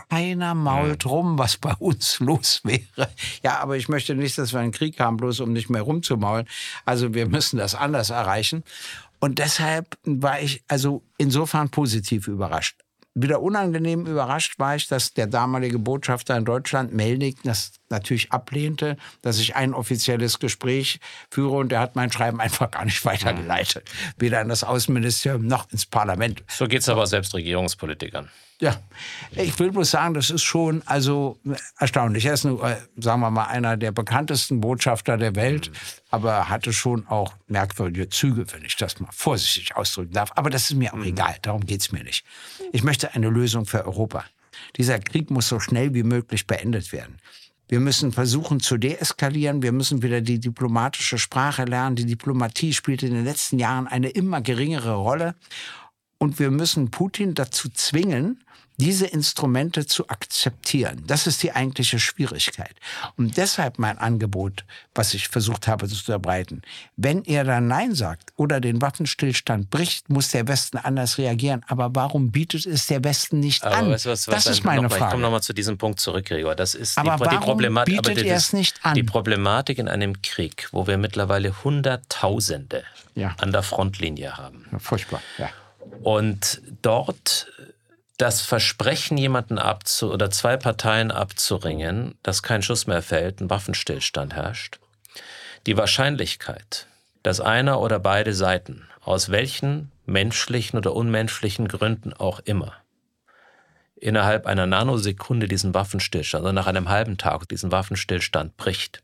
Keiner mault rum, was bei uns los wäre. Ja, aber ich möchte nicht, dass wir einen Krieg haben, bloß um nicht mehr rumzumaulen. Also wir müssen das anders erreichen. Und deshalb war ich also insofern positiv überrascht wieder unangenehm überrascht war ich, dass der damalige Botschafter in Deutschland, Melnick, das natürlich ablehnte, dass ich ein offizielles Gespräch führe und er hat mein Schreiben einfach gar nicht weitergeleitet. Weder an das Außenministerium noch ins Parlament. So geht es aber selbst Regierungspolitikern. Ja, ich will bloß sagen, das ist schon also erstaunlich. Er ist, nur, äh, sagen wir mal, einer der bekanntesten Botschafter der Welt, mhm. aber hatte schon auch merkwürdige Züge, wenn ich das mal vorsichtig ausdrücken darf. Aber das ist mir auch mhm. egal, darum geht es mir nicht. Ich möchte eine Lösung für Europa. Dieser Krieg muss so schnell wie möglich beendet werden. Wir müssen versuchen zu deeskalieren. Wir müssen wieder die diplomatische Sprache lernen. Die Diplomatie spielt in den letzten Jahren eine immer geringere Rolle. Und wir müssen Putin dazu zwingen, diese Instrumente zu akzeptieren. Das ist die eigentliche Schwierigkeit. Und deshalb mein Angebot, was ich versucht habe zu unterbreiten. Wenn er dann Nein sagt oder den Waffenstillstand bricht, muss der Westen anders reagieren. Aber warum bietet es der Westen nicht aber an? Was, was das ist meine Frage. Ich komme nochmal zu diesem Punkt zurück, Gregor. Das ist aber die, warum die Problematik. Bietet aber er es nicht an? Die Problematik in einem Krieg, wo wir mittlerweile Hunderttausende ja. an der Frontlinie haben. Ja, furchtbar, ja. Und dort das Versprechen, jemanden abzu oder zwei Parteien abzuringen, dass kein Schuss mehr fällt, ein Waffenstillstand herrscht, die Wahrscheinlichkeit, dass einer oder beide Seiten aus welchen menschlichen oder unmenschlichen Gründen auch immer innerhalb einer Nanosekunde diesen Waffenstillstand, also nach einem halben Tag diesen Waffenstillstand bricht,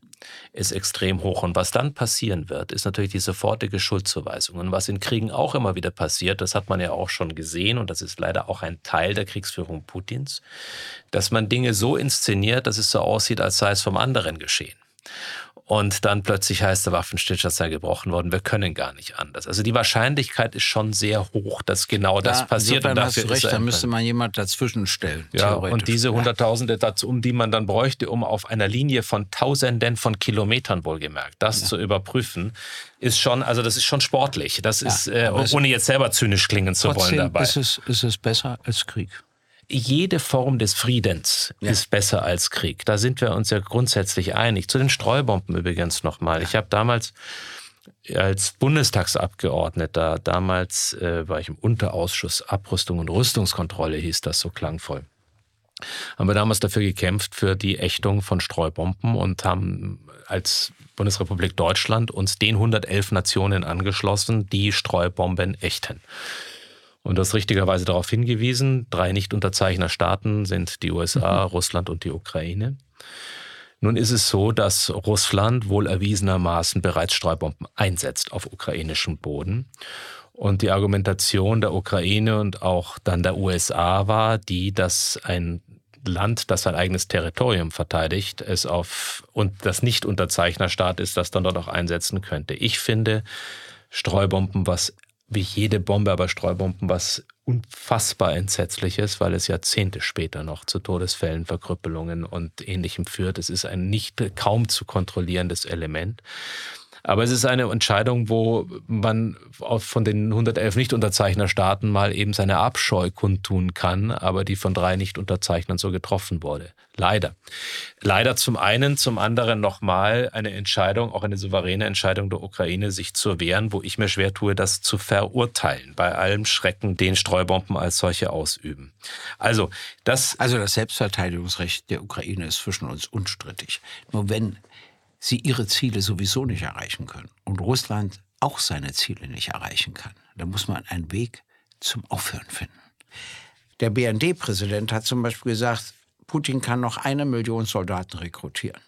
ist extrem hoch. Und was dann passieren wird, ist natürlich die sofortige Schuldzuweisung. Und was in Kriegen auch immer wieder passiert, das hat man ja auch schon gesehen und das ist leider auch ein Teil der Kriegsführung Putins, dass man Dinge so inszeniert, dass es so aussieht, als sei es vom anderen geschehen und dann plötzlich heißt der Waffenstillstand sei gebrochen worden. Wir können gar nicht anders. Also die Wahrscheinlichkeit ist schon sehr hoch, dass genau das ja, passiert. Und dafür hast recht, da müsste man jemand dazwischen stellen. Ja, und diese Hunderttausende, dazu, um die man dann bräuchte, um auf einer Linie von Tausenden von Kilometern wohlgemerkt, das ja. zu überprüfen, ist schon, also das ist schon sportlich. Das ja, ist, äh, ohne jetzt selber zynisch klingen zu wollen dabei. Ist es, ist es besser als Krieg? Jede Form des Friedens ja. ist besser als Krieg. Da sind wir uns ja grundsätzlich einig. Zu den Streubomben übrigens nochmal. Ich habe damals als Bundestagsabgeordneter, damals äh, war ich im Unterausschuss Abrüstung und Rüstungskontrolle, hieß das so klangvoll. Haben wir damals dafür gekämpft für die Ächtung von Streubomben und haben als Bundesrepublik Deutschland uns den 111 Nationen angeschlossen, die Streubomben ächten. Und das richtigerweise darauf hingewiesen, drei Nicht-Unterzeichnerstaaten sind die USA, mhm. Russland und die Ukraine. Nun ist es so, dass Russland wohl erwiesenermaßen bereits Streubomben einsetzt auf ukrainischem Boden. Und die Argumentation der Ukraine und auch dann der USA war die, dass ein Land, das sein eigenes Territorium verteidigt, es auf und das Nicht-Unterzeichnerstaat ist, das dann dort auch einsetzen könnte. Ich finde Streubomben was wie jede Bombe, aber Streubomben, was unfassbar entsetzlich ist, weil es Jahrzehnte später noch zu Todesfällen, Verkrüppelungen und ähnlichem führt. Es ist ein nicht kaum zu kontrollierendes Element. Aber es ist eine Entscheidung, wo man von den 111 Nicht-Unterzeichnerstaaten mal eben seine Abscheu kundtun kann, aber die von drei Nicht-Unterzeichnern so getroffen wurde. Leider. Leider zum einen, zum anderen nochmal eine Entscheidung, auch eine souveräne Entscheidung der Ukraine, sich zu wehren, wo ich mir schwer tue, das zu verurteilen, bei allem Schrecken, den Streubomben als solche ausüben. Also das. Also das Selbstverteidigungsrecht der Ukraine ist zwischen uns unstrittig. Nur wenn sie ihre Ziele sowieso nicht erreichen können und Russland auch seine Ziele nicht erreichen kann, dann muss man einen Weg zum Aufhören finden. Der BND-Präsident hat zum Beispiel gesagt, Putin kann noch eine Million Soldaten rekrutieren.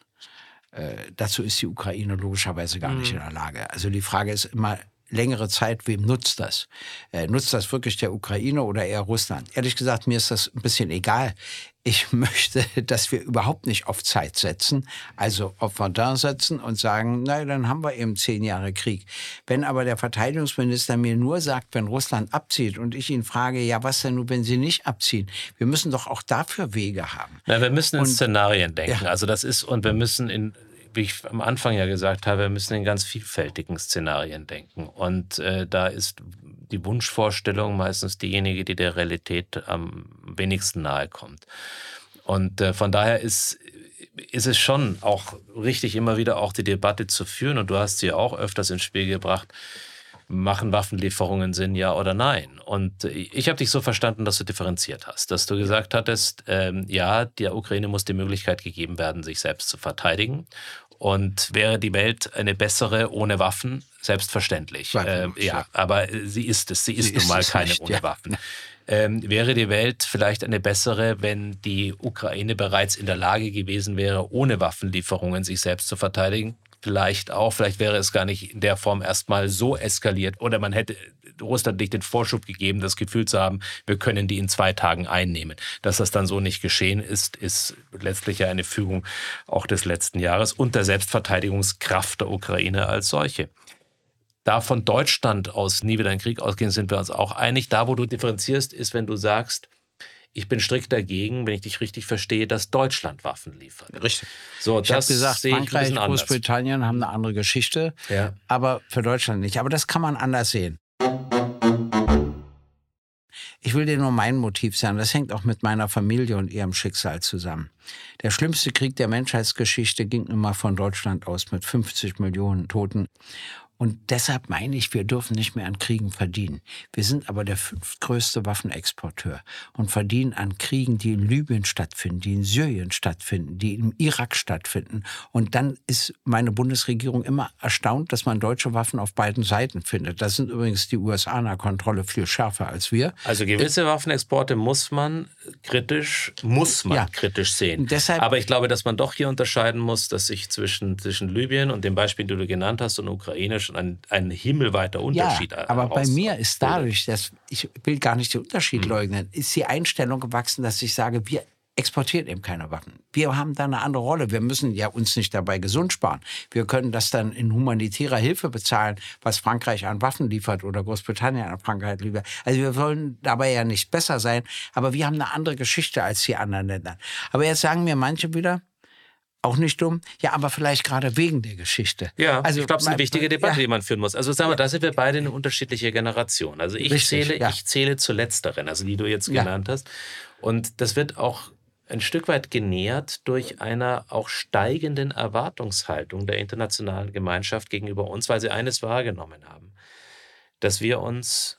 Äh, dazu ist die Ukraine logischerweise gar mhm. nicht in der Lage. Also die Frage ist immer, längere Zeit, wem nutzt das? Äh, nutzt das wirklich der Ukraine oder eher Russland? Ehrlich gesagt, mir ist das ein bisschen egal. Ich möchte, dass wir überhaupt nicht auf Zeit setzen, also auf Verdun setzen und sagen, na, dann haben wir eben zehn Jahre Krieg. Wenn aber der Verteidigungsminister mir nur sagt, wenn Russland abzieht und ich ihn frage, ja, was denn nun, wenn sie nicht abziehen? Wir müssen doch auch dafür Wege haben. Na, wir müssen in und, Szenarien denken. Ja. Also das ist, und wir müssen in wie ich am Anfang ja gesagt habe, wir müssen in ganz vielfältigen Szenarien denken. Und äh, da ist die Wunschvorstellung meistens diejenige, die der Realität am wenigsten nahe kommt. Und äh, von daher ist, ist es schon auch richtig, immer wieder auch die Debatte zu führen. Und du hast sie auch öfters ins Spiel gebracht. Machen Waffenlieferungen Sinn, ja oder nein? Und ich habe dich so verstanden, dass du differenziert hast, dass du gesagt hattest, ähm, ja, der Ukraine muss die Möglichkeit gegeben werden, sich selbst zu verteidigen. Und wäre die Welt eine bessere ohne Waffen? Selbstverständlich. Äh, ja, aber sie ist es. Sie ist sie nun mal keine nicht, ohne ja. Waffen. Ähm, wäre die Welt vielleicht eine bessere, wenn die Ukraine bereits in der Lage gewesen wäre, ohne Waffenlieferungen sich selbst zu verteidigen? Vielleicht auch, vielleicht wäre es gar nicht in der Form erstmal so eskaliert oder man hätte Russland nicht den Vorschub gegeben, das Gefühl zu haben, wir können die in zwei Tagen einnehmen. Dass das dann so nicht geschehen ist, ist letztlich ja eine Fügung auch des letzten Jahres und der Selbstverteidigungskraft der Ukraine als solche. Da von Deutschland aus nie wieder ein Krieg ausgehen, sind wir uns auch einig. Da, wo du differenzierst, ist, wenn du sagst, ich bin strikt dagegen, wenn ich dich richtig verstehe, dass Deutschland Waffen liefert. Richtig. So, ich habe gesagt, Frankreich, Großbritannien haben eine andere Geschichte, ja. aber für Deutschland nicht. Aber das kann man anders sehen. Ich will dir nur mein Motiv sagen. Das hängt auch mit meiner Familie und ihrem Schicksal zusammen. Der schlimmste Krieg der Menschheitsgeschichte ging immer von Deutschland aus mit 50 Millionen Toten. Und deshalb meine ich, wir dürfen nicht mehr an Kriegen verdienen. Wir sind aber der fünftgrößte Waffenexporteur und verdienen an Kriegen, die in Libyen stattfinden, die in Syrien stattfinden, die im Irak stattfinden. Und dann ist meine Bundesregierung immer erstaunt, dass man deutsche Waffen auf beiden Seiten findet. Da sind übrigens die USA in der Kontrolle viel schärfer als wir. Also gewisse Waffenexporte muss man kritisch, muss man ja. kritisch sehen. Deshalb, aber ich glaube, dass man doch hier unterscheiden muss, dass sich zwischen, zwischen Libyen und dem Beispiel, das du genannt hast, und Ukraine schon ein, ein himmelweiter Unterschied. Ja, aber bei mir ist dadurch, dass ich will gar nicht den Unterschied hm. leugnen, ist die Einstellung gewachsen, dass ich sage, wir exportieren eben keine Waffen. Wir haben da eine andere Rolle. Wir müssen ja uns nicht dabei gesund sparen. Wir können das dann in humanitärer Hilfe bezahlen, was Frankreich an Waffen liefert oder Großbritannien an Frankreich liefert. Also wir wollen dabei ja nicht besser sein, aber wir haben eine andere Geschichte als die anderen Länder. Aber jetzt sagen mir manche wieder, auch nicht dumm. Ja, aber vielleicht gerade wegen der Geschichte. Ja, also ich glaube, es ist eine wichtige Debatte, ja. die man führen muss. Also sagen wir, da sind wir beide eine unterschiedliche Generation. Also ich Richtig, zähle, ja. ich zähle zu letzteren, also die du jetzt genannt ja. hast. Und das wird auch ein Stück weit genährt durch einer auch steigenden Erwartungshaltung der internationalen Gemeinschaft gegenüber uns, weil sie eines wahrgenommen haben, dass wir uns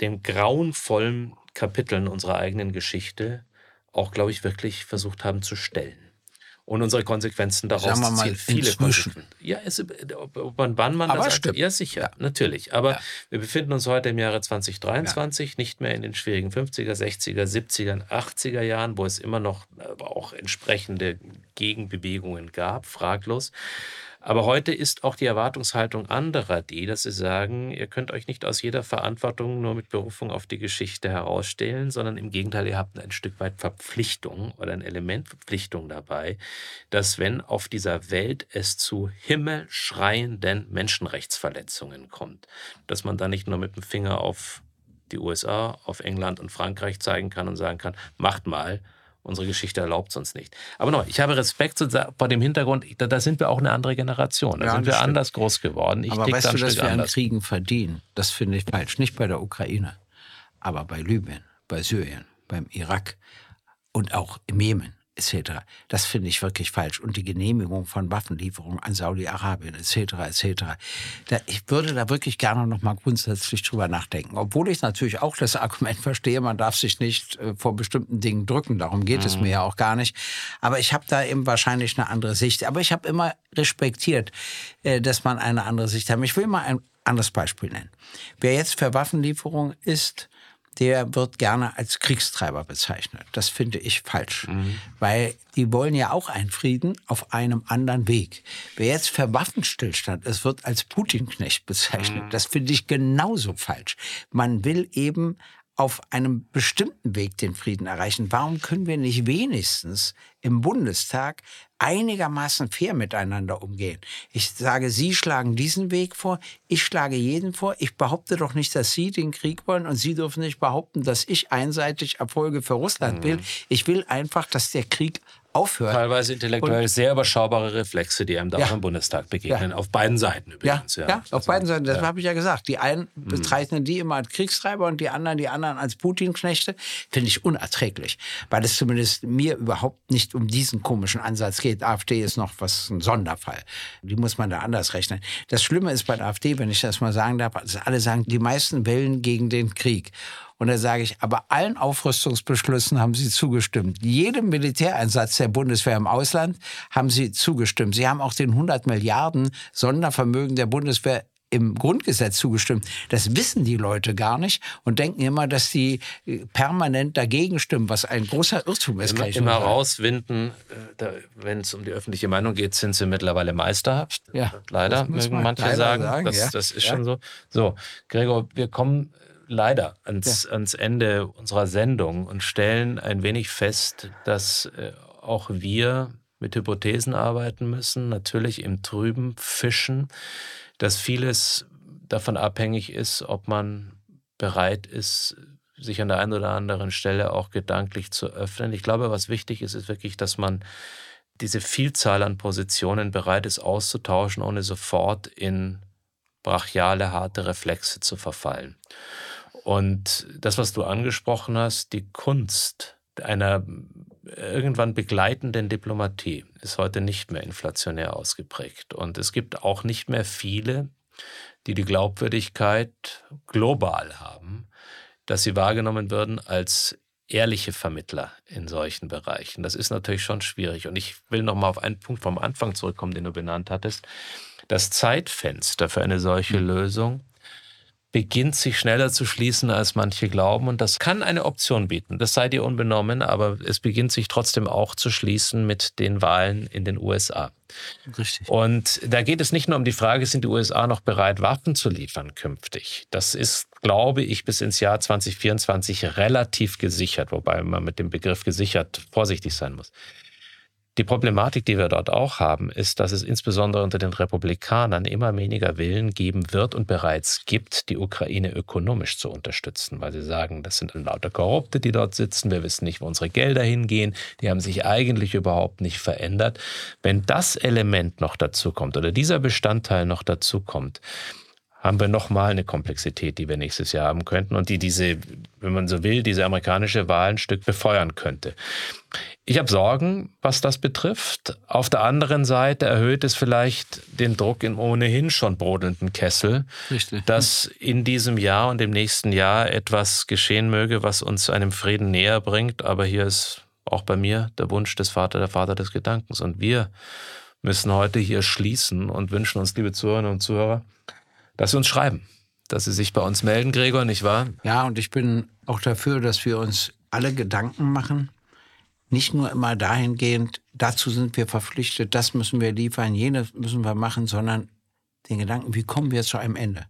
den grauenvollen Kapiteln unserer eigenen Geschichte auch, glaube ich, wirklich versucht haben zu stellen und unsere Konsequenzen daraus Sagen wir mal, ziehen. Viele Konsequenzen. Ja, es, ob, ob man, wann man Aber das stimmt. Ja, sicher, ja. natürlich. Aber ja. wir befinden uns heute im Jahre 2023, ja. nicht mehr in den schwierigen 50er, 60er, 70er, 80er Jahren, wo es immer noch auch entsprechende Gegenbewegungen gab, fraglos. Aber heute ist auch die Erwartungshaltung anderer die, dass sie sagen, ihr könnt euch nicht aus jeder Verantwortung nur mit Berufung auf die Geschichte herausstellen, sondern im Gegenteil, ihr habt ein Stück weit Verpflichtung oder ein Element Verpflichtung dabei, dass wenn auf dieser Welt es zu himmelschreienden Menschenrechtsverletzungen kommt, dass man da nicht nur mit dem Finger auf die USA, auf England und Frankreich zeigen kann und sagen kann, macht mal, Unsere Geschichte erlaubt es uns nicht. Aber noch, ich habe Respekt vor dem Hintergrund, da, da, sind wir auch eine andere Generation. Da ja, sind wir stimmt. anders groß geworden. Ich aber weißt du, dass wir anders. an Kriegen verdienen? Das finde ich falsch. Nicht bei der Ukraine, aber bei Libyen, bei Syrien, beim Irak und auch im Jemen etc. Das finde ich wirklich falsch. Und die Genehmigung von Waffenlieferungen an Saudi-Arabien etc. etc. Da, ich würde da wirklich gerne noch mal grundsätzlich drüber nachdenken. Obwohl ich natürlich auch das Argument verstehe, man darf sich nicht äh, vor bestimmten Dingen drücken. Darum geht mhm. es mir ja auch gar nicht. Aber ich habe da eben wahrscheinlich eine andere Sicht. Aber ich habe immer respektiert, äh, dass man eine andere Sicht hat. Ich will mal ein anderes Beispiel nennen. Wer jetzt für Waffenlieferung ist, der wird gerne als Kriegstreiber bezeichnet. Das finde ich falsch, mhm. weil die wollen ja auch einen Frieden auf einem anderen Weg. Wer jetzt für Waffenstillstand ist, wird als Putin-Knecht bezeichnet. Mhm. Das finde ich genauso falsch. Man will eben auf einem bestimmten Weg den Frieden erreichen. Warum können wir nicht wenigstens im Bundestag einigermaßen fair miteinander umgehen? Ich sage, Sie schlagen diesen Weg vor, ich schlage jeden vor. Ich behaupte doch nicht, dass Sie den Krieg wollen und Sie dürfen nicht behaupten, dass ich einseitig Erfolge für Russland will. Mhm. Ich will einfach, dass der Krieg aufhört. Teilweise intellektuell und, sehr überschaubare Reflexe, die einem da ja, auch im Bundestag begegnen. Ja. Auf beiden Seiten übrigens. Ja, ja. auf also, beiden Seiten. Das habe ich ja gesagt. Die einen mhm. bezeichnen die immer als Kriegstreiber und die anderen die anderen als Putin-Knechte. Finde ich unerträglich, weil es zumindest mir überhaupt nicht um diesen komischen Ansatz geht. AfD ist noch was ein Sonderfall. Die muss man da anders rechnen. Das Schlimme ist bei der AfD, wenn ich das mal sagen darf, dass alle sagen, die meisten wählen gegen den Krieg. Und da sage ich, aber allen Aufrüstungsbeschlüssen haben Sie zugestimmt. Jedem Militäreinsatz der Bundeswehr im Ausland haben Sie zugestimmt. Sie haben auch den 100 Milliarden Sondervermögen der Bundeswehr im Grundgesetz zugestimmt. Das wissen die Leute gar nicht und denken immer, dass sie äh, permanent dagegen stimmen, was ein großer Irrtum ist. Immer, immer rauswinden, äh, wenn es um die öffentliche Meinung geht, sind sie mittlerweile meisterhaft. Ja, leider, mögen manche sagen. sagen. Das, ja. das ist ja. schon so. So, Gregor, wir kommen leider ans, ja. ans Ende unserer Sendung und stellen ein wenig fest, dass äh, auch wir mit Hypothesen arbeiten müssen, natürlich im Trüben fischen, dass vieles davon abhängig ist, ob man bereit ist, sich an der einen oder anderen Stelle auch gedanklich zu öffnen. Ich glaube, was wichtig ist, ist wirklich, dass man diese Vielzahl an Positionen bereit ist auszutauschen, ohne sofort in brachiale, harte Reflexe zu verfallen. Und das, was du angesprochen hast, die Kunst einer irgendwann begleitenden Diplomatie ist heute nicht mehr inflationär ausgeprägt. Und es gibt auch nicht mehr viele, die die Glaubwürdigkeit global haben, dass sie wahrgenommen würden als ehrliche Vermittler in solchen Bereichen. Das ist natürlich schon schwierig. Und ich will noch mal auf einen Punkt vom Anfang zurückkommen, den du benannt hattest. Das Zeitfenster für eine solche hm. Lösung beginnt sich schneller zu schließen, als manche glauben. Und das kann eine Option bieten. Das sei dir unbenommen, aber es beginnt sich trotzdem auch zu schließen mit den Wahlen in den USA. Richtig. Und da geht es nicht nur um die Frage, sind die USA noch bereit, Waffen zu liefern künftig? Das ist, glaube ich, bis ins Jahr 2024 relativ gesichert, wobei man mit dem Begriff gesichert vorsichtig sein muss. Die Problematik, die wir dort auch haben, ist, dass es insbesondere unter den Republikanern immer weniger Willen geben wird und bereits gibt, die Ukraine ökonomisch zu unterstützen, weil sie sagen, das sind lauter Korrupte, die dort sitzen, wir wissen nicht, wo unsere Gelder hingehen, die haben sich eigentlich überhaupt nicht verändert. Wenn das Element noch dazu kommt oder dieser Bestandteil noch dazu kommt, haben wir nochmal eine Komplexität, die wir nächstes Jahr haben könnten und die diese, wenn man so will, diese amerikanische Wahl ein Stück befeuern könnte. Ich habe Sorgen, was das betrifft. Auf der anderen Seite erhöht es vielleicht den Druck im ohnehin schon brodelnden Kessel, Richtig. dass in diesem Jahr und im nächsten Jahr etwas geschehen möge, was uns einem Frieden näher bringt. Aber hier ist auch bei mir der Wunsch des Vater, der Vater des Gedankens. Und wir müssen heute hier schließen und wünschen uns, liebe Zuhörerinnen und Zuhörer, dass Sie uns schreiben, dass Sie sich bei uns melden, Gregor, nicht wahr? Ja, und ich bin auch dafür, dass wir uns alle Gedanken machen, nicht nur immer dahingehend, dazu sind wir verpflichtet, das müssen wir liefern, jenes müssen wir machen, sondern den Gedanken, wie kommen wir zu einem Ende?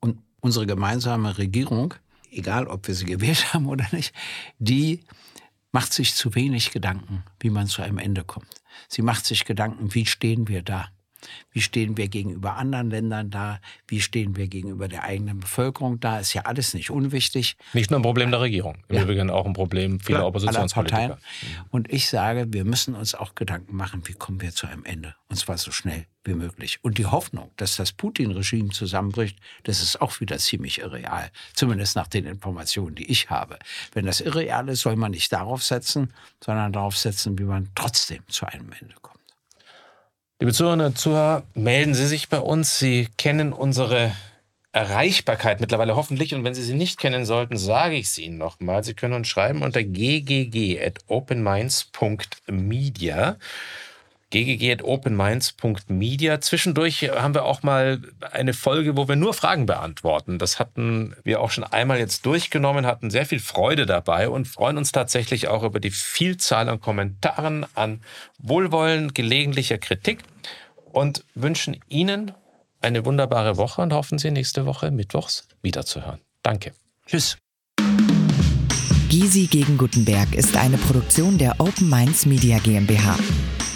Und unsere gemeinsame Regierung, egal ob wir sie gewählt haben oder nicht, die macht sich zu wenig Gedanken, wie man zu einem Ende kommt. Sie macht sich Gedanken, wie stehen wir da? Wie stehen wir gegenüber anderen Ländern da? Wie stehen wir gegenüber der eigenen Bevölkerung da? Ist ja alles nicht unwichtig. Nicht nur ein Problem der Regierung, im ja. Übrigen auch ein Problem vieler Oppositionspolitiker. Und ich sage, wir müssen uns auch Gedanken machen, wie kommen wir zu einem Ende? Und zwar so schnell wie möglich. Und die Hoffnung, dass das Putin-Regime zusammenbricht, das ist auch wieder ziemlich irreal. Zumindest nach den Informationen, die ich habe. Wenn das irreal ist, soll man nicht darauf setzen, sondern darauf setzen, wie man trotzdem zu einem Ende kommt. Liebe Zuhörerinnen und Zuhörer, melden Sie sich bei uns. Sie kennen unsere Erreichbarkeit mittlerweile hoffentlich. Und wenn Sie sie nicht kennen sollten, sage ich sie Ihnen nochmal. Sie können uns schreiben unter ggg.openminds.media ggg.openminds.media. Zwischendurch haben wir auch mal eine Folge, wo wir nur Fragen beantworten. Das hatten wir auch schon einmal jetzt durchgenommen, hatten sehr viel Freude dabei und freuen uns tatsächlich auch über die Vielzahl an Kommentaren, an Wohlwollen, gelegentlicher Kritik und wünschen Ihnen eine wunderbare Woche und hoffen Sie nächste Woche Mittwochs wiederzuhören. Danke. Tschüss. Gysi gegen Gutenberg ist eine Produktion der Open Minds Media GmbH.